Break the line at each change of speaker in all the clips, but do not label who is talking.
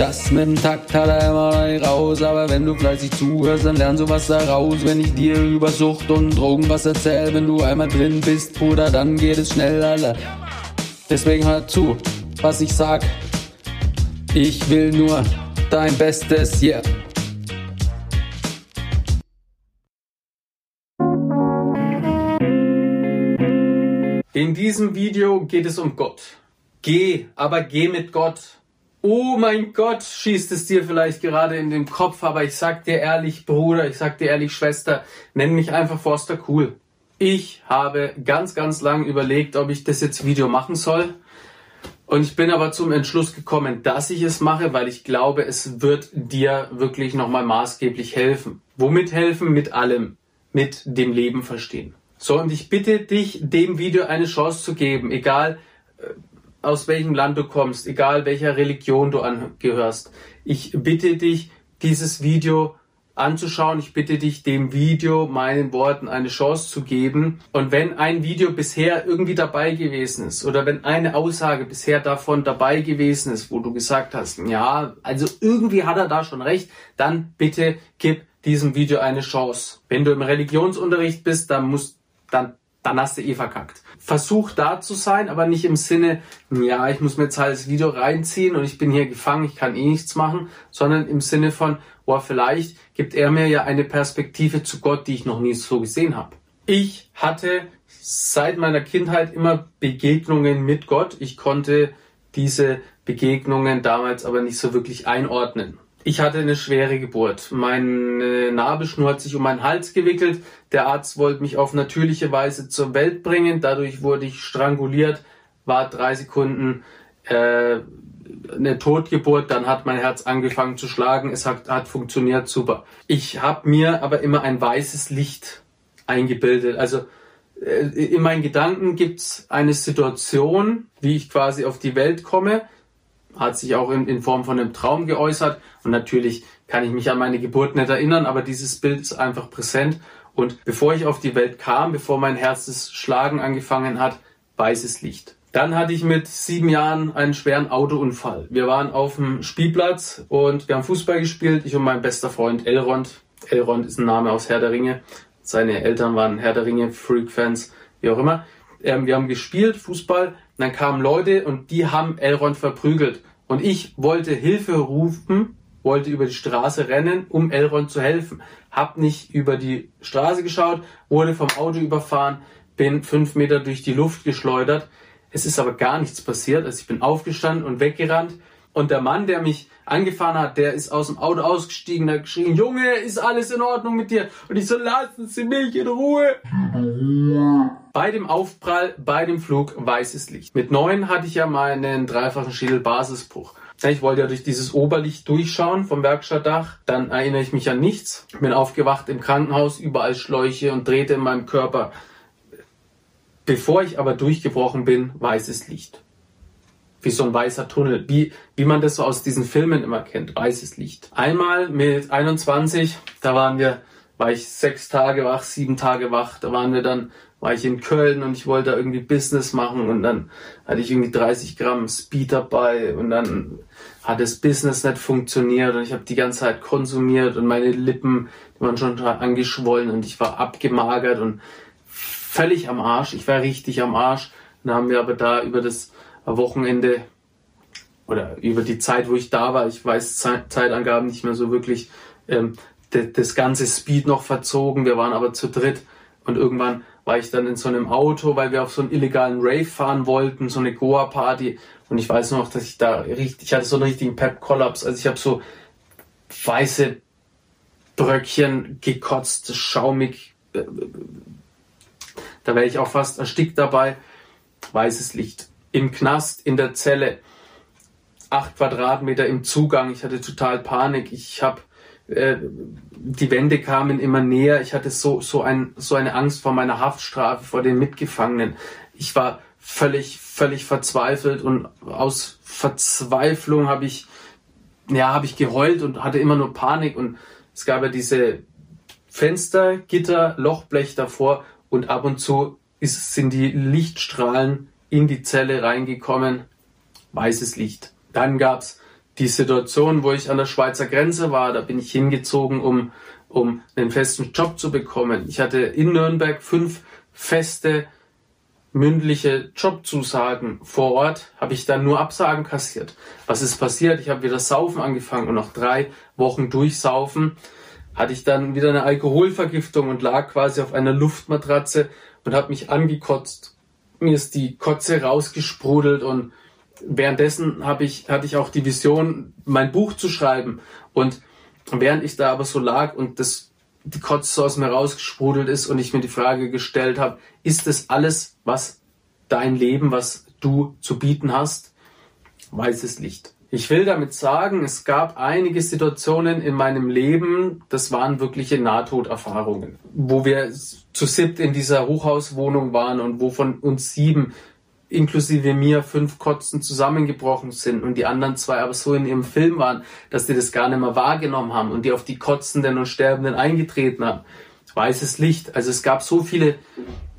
Das mit dem Takt hat er immer raus, aber wenn du fleißig zuhörst, dann lernst du was daraus. Wenn ich dir über Sucht und Drogen was erzähl, wenn du einmal drin bist, Bruder, dann geht es schnell, Alter. Deswegen hör zu, was ich sag. Ich will nur dein Bestes, yeah.
In diesem Video geht es um Gott. Geh, aber geh mit Gott. Oh mein Gott, schießt es dir vielleicht gerade in den Kopf, aber ich sag dir ehrlich, Bruder, ich sag dir ehrlich, Schwester, nenn mich einfach Forster Cool. Ich habe ganz, ganz lang überlegt, ob ich das jetzt Video machen soll. Und ich bin aber zum Entschluss gekommen, dass ich es mache, weil ich glaube, es wird dir wirklich nochmal maßgeblich helfen. Womit helfen? Mit allem. Mit dem Leben verstehen. So, und ich bitte dich, dem Video eine Chance zu geben, egal aus welchem Land du kommst, egal welcher Religion du angehörst. Ich bitte dich, dieses Video anzuschauen. Ich bitte dich, dem Video meinen Worten eine Chance zu geben. Und wenn ein Video bisher irgendwie dabei gewesen ist oder wenn eine Aussage bisher davon dabei gewesen ist, wo du gesagt hast, ja, also irgendwie hat er da schon recht, dann bitte gib diesem Video eine Chance. Wenn du im Religionsunterricht bist, dann musst, dann dann hast du eh verkackt. Versuch da zu sein, aber nicht im Sinne, ja, ich muss mir jetzt halt das Video reinziehen und ich bin hier gefangen, ich kann eh nichts machen, sondern im Sinne von, oh, vielleicht gibt er mir ja eine Perspektive zu Gott, die ich noch nie so gesehen habe. Ich hatte seit meiner Kindheit immer Begegnungen mit Gott. Ich konnte diese Begegnungen damals aber nicht so wirklich einordnen. Ich hatte eine schwere Geburt. Meine Nabelschnur hat sich um meinen Hals gewickelt. Der Arzt wollte mich auf natürliche Weise zur Welt bringen. Dadurch wurde ich stranguliert, war drei Sekunden äh, eine Totgeburt. Dann hat mein Herz angefangen zu schlagen. Es hat, hat funktioniert super. Ich habe mir aber immer ein weißes Licht eingebildet. Also äh, in meinen Gedanken gibt's eine Situation, wie ich quasi auf die Welt komme hat sich auch in, in Form von einem Traum geäußert. Und natürlich kann ich mich an meine Geburt nicht erinnern, aber dieses Bild ist einfach präsent. Und bevor ich auf die Welt kam, bevor mein Herz das Schlagen angefangen hat, weißes Licht. Dann hatte ich mit sieben Jahren einen schweren Autounfall. Wir waren auf dem Spielplatz und wir haben Fußball gespielt. Ich und mein bester Freund Elrond. Elrond ist ein Name aus Herr der Ringe. Seine Eltern waren Herr der Ringe Freak-Fans, wie auch immer. Ähm, wir haben gespielt, Fußball. Dann kamen Leute und die haben Elrond verprügelt. Und ich wollte Hilfe rufen, wollte über die Straße rennen, um Elrond zu helfen. Hab nicht über die Straße geschaut, wurde vom Auto überfahren, bin fünf Meter durch die Luft geschleudert. Es ist aber gar nichts passiert. Also ich bin aufgestanden und weggerannt. Und der Mann, der mich angefahren hat, der ist aus dem Auto ausgestiegen, hat geschrien, Junge, ist alles in Ordnung mit dir? Und ich so, lassen Sie mich in Ruhe. Bei dem Aufprall, bei dem Flug, weißes Licht. Mit neun hatte ich ja meinen dreifachen Schädelbasisbruch. Ich wollte ja durch dieses Oberlicht durchschauen vom Werkstattdach. Dann erinnere ich mich an nichts. Bin aufgewacht im Krankenhaus, überall Schläuche und drehte in meinem Körper. Bevor ich aber durchgebrochen bin, weißes Licht wie so ein weißer Tunnel, wie, wie man das so aus diesen Filmen immer kennt, weißes Licht. Einmal mit 21, da waren wir, war ich sechs Tage wach, sieben Tage wach, da waren wir dann, war ich in Köln und ich wollte da irgendwie Business machen und dann hatte ich irgendwie 30 Gramm Speed dabei und dann hat das Business nicht funktioniert und ich habe die ganze Zeit konsumiert und meine Lippen, die waren schon angeschwollen und ich war abgemagert und völlig am Arsch. Ich war richtig am Arsch. Dann haben wir aber da über das Wochenende oder über die Zeit, wo ich da war, ich weiß Zeitangaben nicht mehr so wirklich, ähm, das ganze Speed noch verzogen. Wir waren aber zu dritt und irgendwann war ich dann in so einem Auto, weil wir auf so einen illegalen Rave fahren wollten, so eine Goa-Party. Und ich weiß noch, dass ich da richtig, ich hatte so einen richtigen Pep-Kollaps. Also ich habe so weiße Bröckchen gekotzt, schaumig. Äh, da wäre ich auch fast erstickt dabei. Weißes Licht im Knast, in der Zelle, acht Quadratmeter im Zugang. Ich hatte total Panik. Ich habe Äh, die Wände kamen immer näher. Ich hatte so, so, ein, so eine Angst vor meiner Haftstrafe, vor den Mitgefangenen. Ich war völlig, völlig verzweifelt und aus Verzweiflung habe ich, ja, habe ich geheult und hatte immer nur Panik und es gab ja diese Fenster, Gitter, Lochblech davor und ab und zu ist, sind die Lichtstrahlen in die Zelle reingekommen. Weißes Licht. Dann gab's die Situation, wo ich an der Schweizer Grenze war, da bin ich hingezogen, um, um einen festen Job zu bekommen. Ich hatte in Nürnberg fünf feste mündliche Jobzusagen vor Ort, habe ich dann nur Absagen kassiert. Was ist passiert? Ich habe wieder Saufen angefangen und nach drei Wochen Durchsaufen hatte ich dann wieder eine Alkoholvergiftung und lag quasi auf einer Luftmatratze und habe mich angekotzt. Mir ist die Kotze rausgesprudelt und währenddessen habe ich, hatte ich auch die Vision, mein Buch zu schreiben. Und während ich da aber so lag und das, die Kotze aus mir rausgesprudelt ist und ich mir die Frage gestellt habe, ist das alles, was dein Leben, was du zu bieten hast? Weißes Licht. Ich will damit sagen, es gab einige Situationen in meinem Leben, das waren wirkliche Nahtoderfahrungen, wo wir zu siebt in dieser Hochhauswohnung waren und wo von uns sieben inklusive mir fünf Kotzen zusammengebrochen sind und die anderen zwei aber so in ihrem Film waren, dass die das gar nicht mehr wahrgenommen haben und die auf die Kotzenden und Sterbenden eingetreten haben. Weißes Licht. Also es gab so viele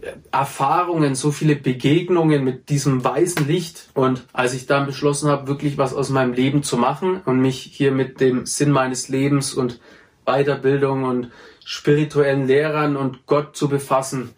äh, Erfahrungen, so viele Begegnungen mit diesem weißen Licht. Und als ich dann beschlossen habe, wirklich was aus meinem Leben zu machen und mich hier mit dem Sinn meines Lebens und Weiterbildung und spirituellen Lehrern und Gott zu befassen,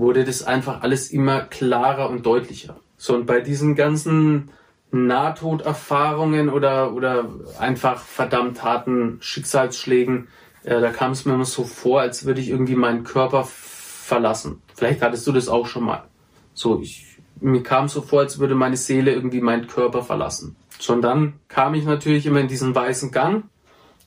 wurde das einfach alles immer klarer und deutlicher. So, und bei diesen ganzen Nahtoderfahrungen oder, oder einfach verdammt harten Schicksalsschlägen, äh, da kam es mir immer so vor, als würde ich irgendwie meinen Körper verlassen. Vielleicht hattest du das auch schon mal. So, ich, mir kam so vor, als würde meine Seele irgendwie meinen Körper verlassen. So, und dann kam ich natürlich immer in diesen weißen Gang.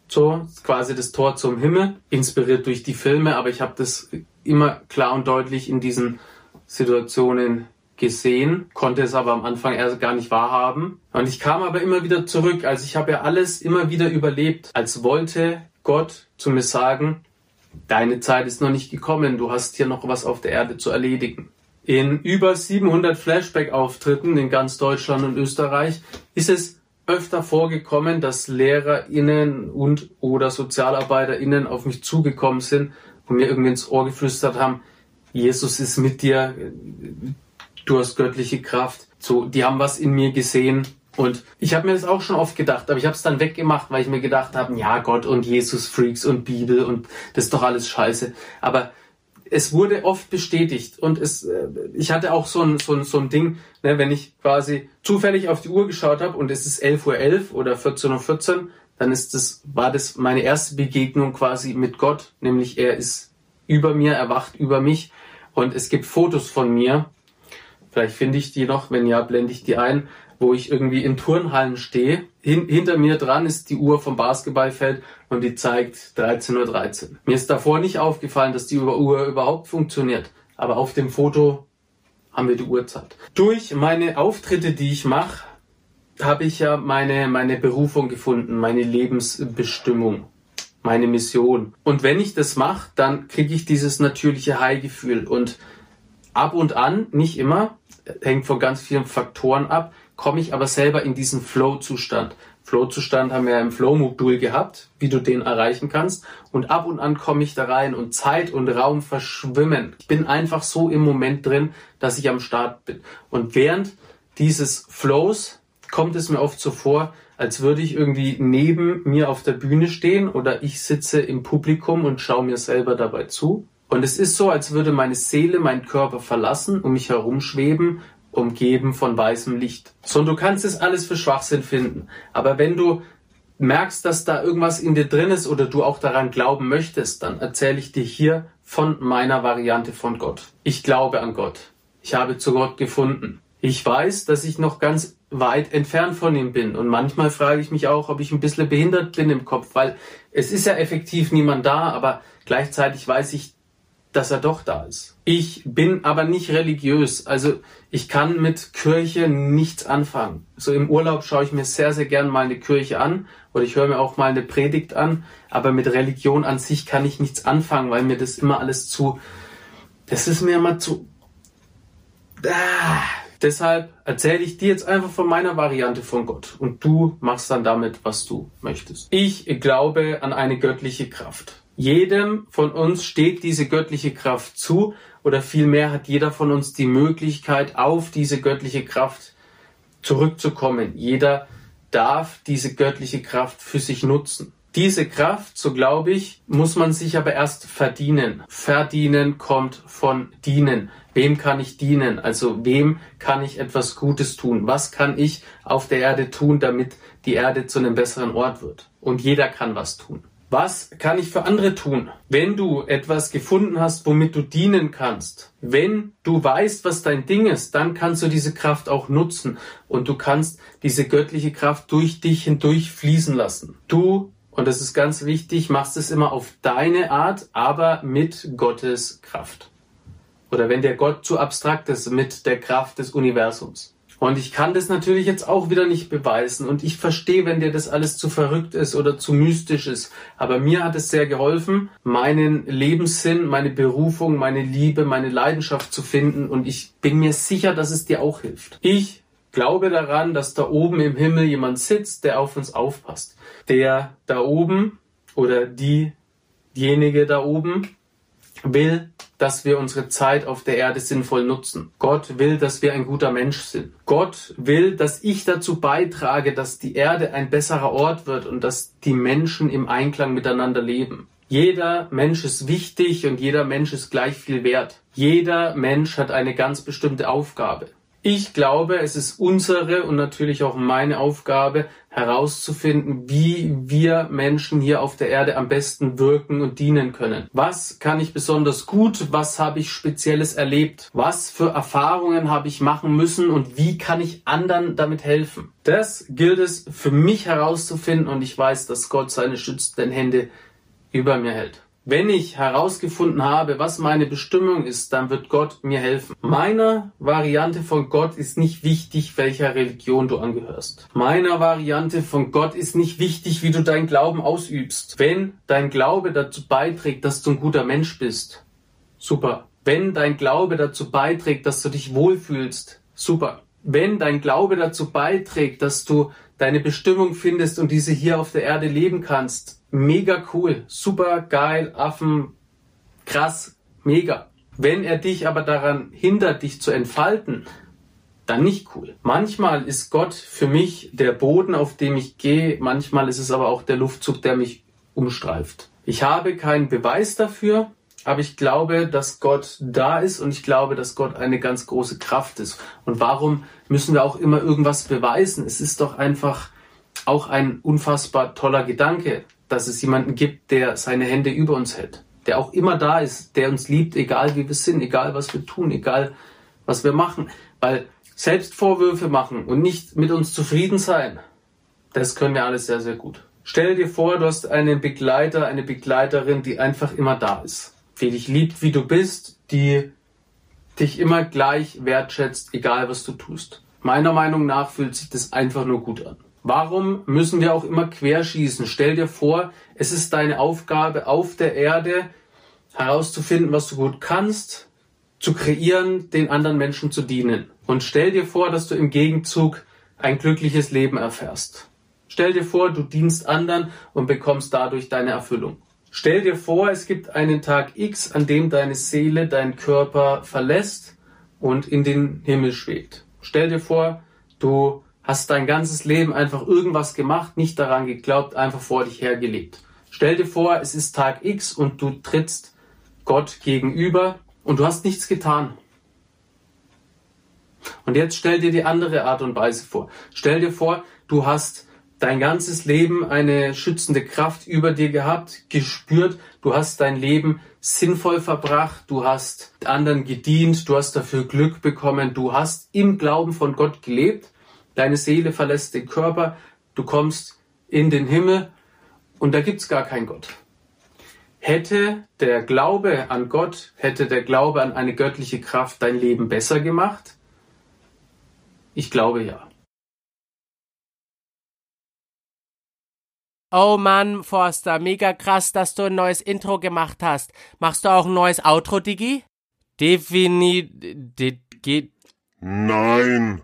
So, quasi das Tor zum Himmel, inspiriert durch die Filme, aber ich habe das immer klar und deutlich in diesen Situationen gesehen, konnte es aber am Anfang erst gar nicht wahrhaben. Und ich kam aber immer wieder zurück. Also ich habe ja alles immer wieder überlebt, als wollte Gott zu mir sagen, deine Zeit ist noch nicht gekommen, du hast hier noch was auf der Erde zu erledigen. In über 700 Flashback-Auftritten in ganz Deutschland und Österreich ist es öfter vorgekommen, dass LehrerInnen und oder SozialarbeiterInnen auf mich zugekommen sind und mir irgendwie ins Ohr geflüstert haben, Jesus ist mit dir, du hast göttliche Kraft. So, die haben was in mir gesehen. Und ich habe mir das auch schon oft gedacht, aber ich habe es dann weggemacht, weil ich mir gedacht habe, ja, Gott und Jesus Freaks und Bibel und das ist doch alles scheiße. Aber es wurde oft bestätigt und es, äh, ich hatte auch so ein, so ein, so ein Ding, ne, wenn ich quasi zufällig auf die Uhr geschaut habe und es ist 11.11 Uhr .11 oder 14.14 Uhr, 14, dann ist das, war das meine erste Begegnung quasi mit Gott, nämlich er ist über mir, er wacht über mich und es gibt Fotos von mir. Vielleicht finde ich die noch, wenn ja, blende ich die ein, wo ich irgendwie in Turnhallen stehe. Hin, hinter mir dran ist die Uhr vom Basketballfeld und die zeigt 13.13 Uhr. 13. Mir ist davor nicht aufgefallen, dass die Uhr überhaupt funktioniert. Aber auf dem Foto haben wir die Uhrzeit. Durch meine Auftritte, die ich mache, habe ich ja meine, meine Berufung gefunden, meine Lebensbestimmung, meine Mission. Und wenn ich das mache, dann kriege ich dieses natürliche High-Gefühl. Und ab und an, nicht immer, hängt von ganz vielen Faktoren ab, komme ich aber selber in diesen Flow-Zustand. Flow-Zustand haben wir ja im Flow-Modul gehabt, wie du den erreichen kannst. Und ab und an komme ich da rein und Zeit und Raum verschwimmen. Ich bin einfach so im Moment drin, dass ich am Start bin. Und während dieses Flows kommt es mir oft so vor, als würde ich irgendwie neben mir auf der Bühne stehen oder ich sitze im Publikum und schaue mir selber dabei zu. Und es ist so, als würde meine Seele meinen Körper verlassen, um mich herumschweben, umgeben von weißem Licht. So, und du kannst es alles für Schwachsinn finden. Aber wenn du merkst, dass da irgendwas in dir drin ist oder du auch daran glauben möchtest, dann erzähle ich dir hier von meiner Variante von Gott. Ich glaube an Gott. Ich habe zu Gott gefunden. Ich weiß, dass ich noch ganz weit entfernt von ihm bin. Und manchmal frage ich mich auch, ob ich ein bisschen behindert bin im Kopf, weil es ist ja effektiv niemand da, aber gleichzeitig weiß ich, dass er doch da ist. Ich bin aber nicht religiös, also ich kann mit Kirche nichts anfangen. So im Urlaub schaue ich mir sehr, sehr gern mal eine Kirche an oder ich höre mir auch mal eine Predigt an, aber mit Religion an sich kann ich nichts anfangen, weil mir das immer alles zu, das ist mir immer zu, ah. Deshalb erzähle ich dir jetzt einfach von meiner Variante von Gott und du machst dann damit, was du möchtest. Ich glaube an eine göttliche Kraft. Jedem von uns steht diese göttliche Kraft zu oder vielmehr hat jeder von uns die Möglichkeit, auf diese göttliche Kraft zurückzukommen. Jeder darf diese göttliche Kraft für sich nutzen. Diese Kraft, so glaube ich, muss man sich aber erst verdienen. Verdienen kommt von dienen. Wem kann ich dienen? Also wem kann ich etwas Gutes tun? Was kann ich auf der Erde tun, damit die Erde zu einem besseren Ort wird? Und jeder kann was tun. Was kann ich für andere tun? Wenn du etwas gefunden hast, womit du dienen kannst, wenn du weißt, was dein Ding ist, dann kannst du diese Kraft auch nutzen und du kannst diese göttliche Kraft durch dich hindurch fließen lassen. Du, und das ist ganz wichtig, machst es immer auf deine Art, aber mit Gottes Kraft. Oder wenn der Gott zu abstrakt ist, mit der Kraft des Universums. Und ich kann das natürlich jetzt auch wieder nicht beweisen. Und ich verstehe, wenn dir das alles zu verrückt ist oder zu mystisch ist. Aber mir hat es sehr geholfen, meinen Lebenssinn, meine Berufung, meine Liebe, meine Leidenschaft zu finden. Und ich bin mir sicher, dass es dir auch hilft. Ich glaube daran, dass da oben im Himmel jemand sitzt, der auf uns aufpasst. Der da oben oder diejenige da oben will, dass wir unsere Zeit auf der Erde sinnvoll nutzen. Gott will, dass wir ein guter Mensch sind. Gott will, dass ich dazu beitrage, dass die Erde ein besserer Ort wird und dass die Menschen im Einklang miteinander leben. Jeder Mensch ist wichtig und jeder Mensch ist gleich viel wert. Jeder Mensch hat eine ganz bestimmte Aufgabe. Ich glaube, es ist unsere und natürlich auch meine Aufgabe herauszufinden, wie wir Menschen hier auf der Erde am besten wirken und dienen können. Was kann ich besonders gut? Was habe ich spezielles erlebt? Was für Erfahrungen habe ich machen müssen und wie kann ich anderen damit helfen? Das gilt es für mich herauszufinden und ich weiß, dass Gott seine schützenden Hände über mir hält. Wenn ich herausgefunden habe, was meine Bestimmung ist, dann wird Gott mir helfen. Meiner Variante von Gott ist nicht wichtig, welcher Religion du angehörst. Meiner Variante von Gott ist nicht wichtig, wie du deinen Glauben ausübst. Wenn dein Glaube dazu beiträgt, dass du ein guter Mensch bist, super. Wenn dein Glaube dazu beiträgt, dass du dich wohlfühlst, super. Wenn dein Glaube dazu beiträgt, dass du deine Bestimmung findest und diese hier auf der Erde leben kannst, mega cool, super geil, Affen, krass, mega. Wenn er dich aber daran hindert, dich zu entfalten, dann nicht cool. Manchmal ist Gott für mich der Boden, auf dem ich gehe, manchmal ist es aber auch der Luftzug, der mich umstreift. Ich habe keinen Beweis dafür, aber ich glaube, dass Gott da ist und ich glaube, dass Gott eine ganz große Kraft ist. Und warum müssen wir auch immer irgendwas beweisen? Es ist doch einfach auch ein unfassbar toller Gedanke, dass es jemanden gibt, der seine Hände über uns hält, der auch immer da ist, der uns liebt, egal wie wir sind, egal was wir tun, egal was wir machen. Weil selbst Vorwürfe machen und nicht mit uns zufrieden sein, das können wir alles sehr, sehr gut. Stell dir vor, du hast einen Begleiter, eine Begleiterin, die einfach immer da ist, die dich liebt, wie du bist, die dich immer gleich wertschätzt, egal was du tust. Meiner Meinung nach fühlt sich das einfach nur gut an. Warum müssen wir auch immer querschießen? Stell dir vor, es ist deine Aufgabe auf der Erde herauszufinden, was du gut kannst, zu kreieren, den anderen Menschen zu dienen. Und stell dir vor, dass du im Gegenzug ein glückliches Leben erfährst. Stell dir vor, du dienst anderen und bekommst dadurch deine Erfüllung. Stell dir vor, es gibt einen Tag X, an dem deine Seele deinen Körper verlässt und in den Himmel schwebt. Stell dir vor, du hast dein ganzes Leben einfach irgendwas gemacht, nicht daran geglaubt, einfach vor dich hergelebt. Stell dir vor, es ist Tag X und du trittst Gott gegenüber und du hast nichts getan. Und jetzt stell dir die andere Art und Weise vor. Stell dir vor, du hast dein ganzes Leben eine schützende Kraft über dir gehabt, gespürt, du hast dein Leben sinnvoll verbracht, du hast anderen gedient, du hast dafür Glück bekommen, du hast im Glauben von Gott gelebt Deine Seele verlässt den Körper, du kommst in den Himmel und da gibt's gar keinen Gott.
Hätte der Glaube an Gott, hätte der Glaube an eine göttliche Kraft dein Leben besser gemacht? Ich glaube ja.
Oh Mann, Forster, mega krass, dass du ein neues Intro gemacht hast. Machst du auch ein neues Outro, Digi? Defini... geht...
Nein.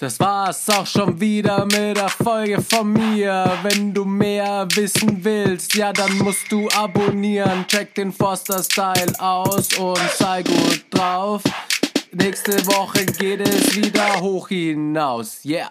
Das war's auch schon wieder mit der Folge von mir. Wenn du mehr wissen willst, ja, dann musst du abonnieren. Check den Forster Style aus und sei gut drauf. Nächste Woche geht es wieder hoch hinaus. Yeah.